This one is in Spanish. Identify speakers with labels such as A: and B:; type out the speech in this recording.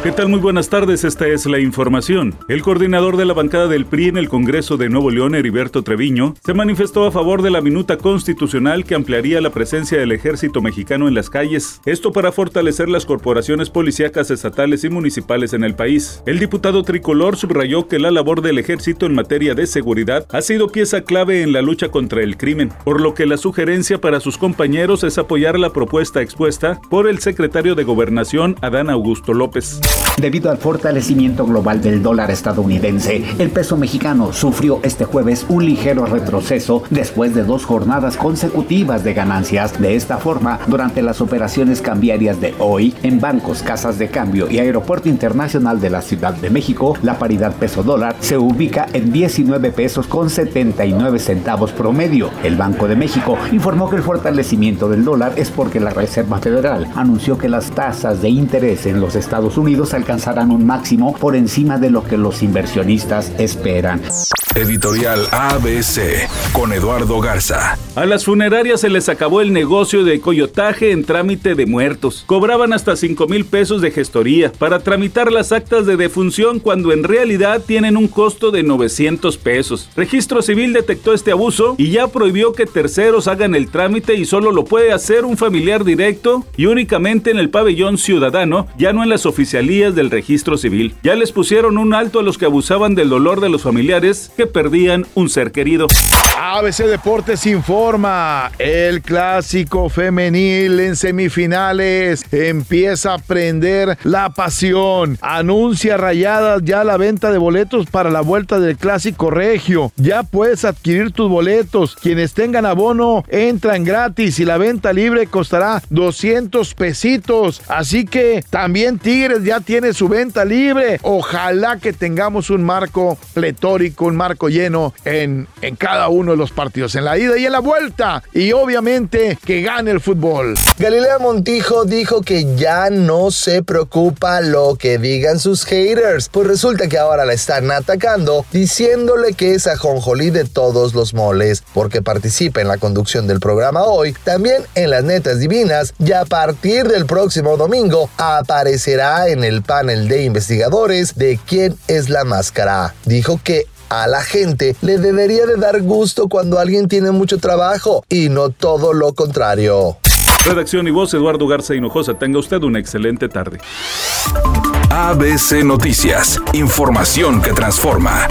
A: ¿Qué tal? Muy buenas tardes, esta es la información. El coordinador de la bancada del PRI en el Congreso de Nuevo León, Heriberto Treviño, se manifestó a favor de la minuta constitucional que ampliaría la presencia del ejército mexicano en las calles, esto para fortalecer las corporaciones policíacas estatales y municipales en el país. El diputado tricolor subrayó que la labor del ejército en materia de seguridad ha sido pieza clave en la lucha contra el crimen, por lo que la sugerencia para sus compañeros es apoyar la propuesta expuesta por el secretario de Gobernación, Adán Augusto López.
B: Debido al fortalecimiento global del dólar estadounidense, el peso mexicano sufrió este jueves un ligero retroceso después de dos jornadas consecutivas de ganancias. De esta forma, durante las operaciones cambiarias de hoy, en bancos, casas de cambio y aeropuerto internacional de la Ciudad de México, la paridad peso-dólar se ubica en 19 pesos con 79 centavos promedio. El Banco de México informó que el fortalecimiento del dólar es porque la Reserva Federal anunció que las tasas de interés en los Estados Unidos alcanzarán un máximo por encima de lo que los inversionistas esperan.
C: Editorial ABC con Eduardo Garza.
A: A las funerarias se les acabó el negocio de coyotaje en trámite de muertos. Cobraban hasta 5 mil pesos de gestoría para tramitar las actas de defunción cuando en realidad tienen un costo de 900 pesos. Registro Civil detectó este abuso y ya prohibió que terceros hagan el trámite y solo lo puede hacer un familiar directo y únicamente en el pabellón ciudadano, ya no en las oficialías del registro civil. Ya les pusieron un alto a los que abusaban del dolor de los familiares que perdían un ser querido.
D: ABC Deportes informa, el clásico femenil en semifinales empieza a prender la pasión. Anuncia rayadas ya la venta de boletos para la vuelta del clásico regio. Ya puedes adquirir tus boletos. Quienes tengan abono entran gratis y la venta libre costará 200 pesitos. Así que también Tigres ya tiene su venta libre. Ojalá que tengamos un marco pletórico, un marco lleno en, en cada uno de los partidos, en la ida y en la vuelta. Y obviamente que gane el fútbol.
E: Galilea Montijo dijo que ya no se preocupa lo que digan sus haters, pues resulta que ahora la están atacando diciéndole que es ajonjolí de todos los moles, porque participa en la conducción del programa hoy, también en las netas divinas y a partir del próximo domingo aparecerá en el panel de investigadores de quién es la máscara. Dijo que a la gente le debería de dar gusto cuando alguien tiene mucho trabajo y no todo lo contrario.
A: Redacción y voz Eduardo Garza Hinojosa. Tenga usted una excelente tarde.
C: ABC Noticias. Información que transforma.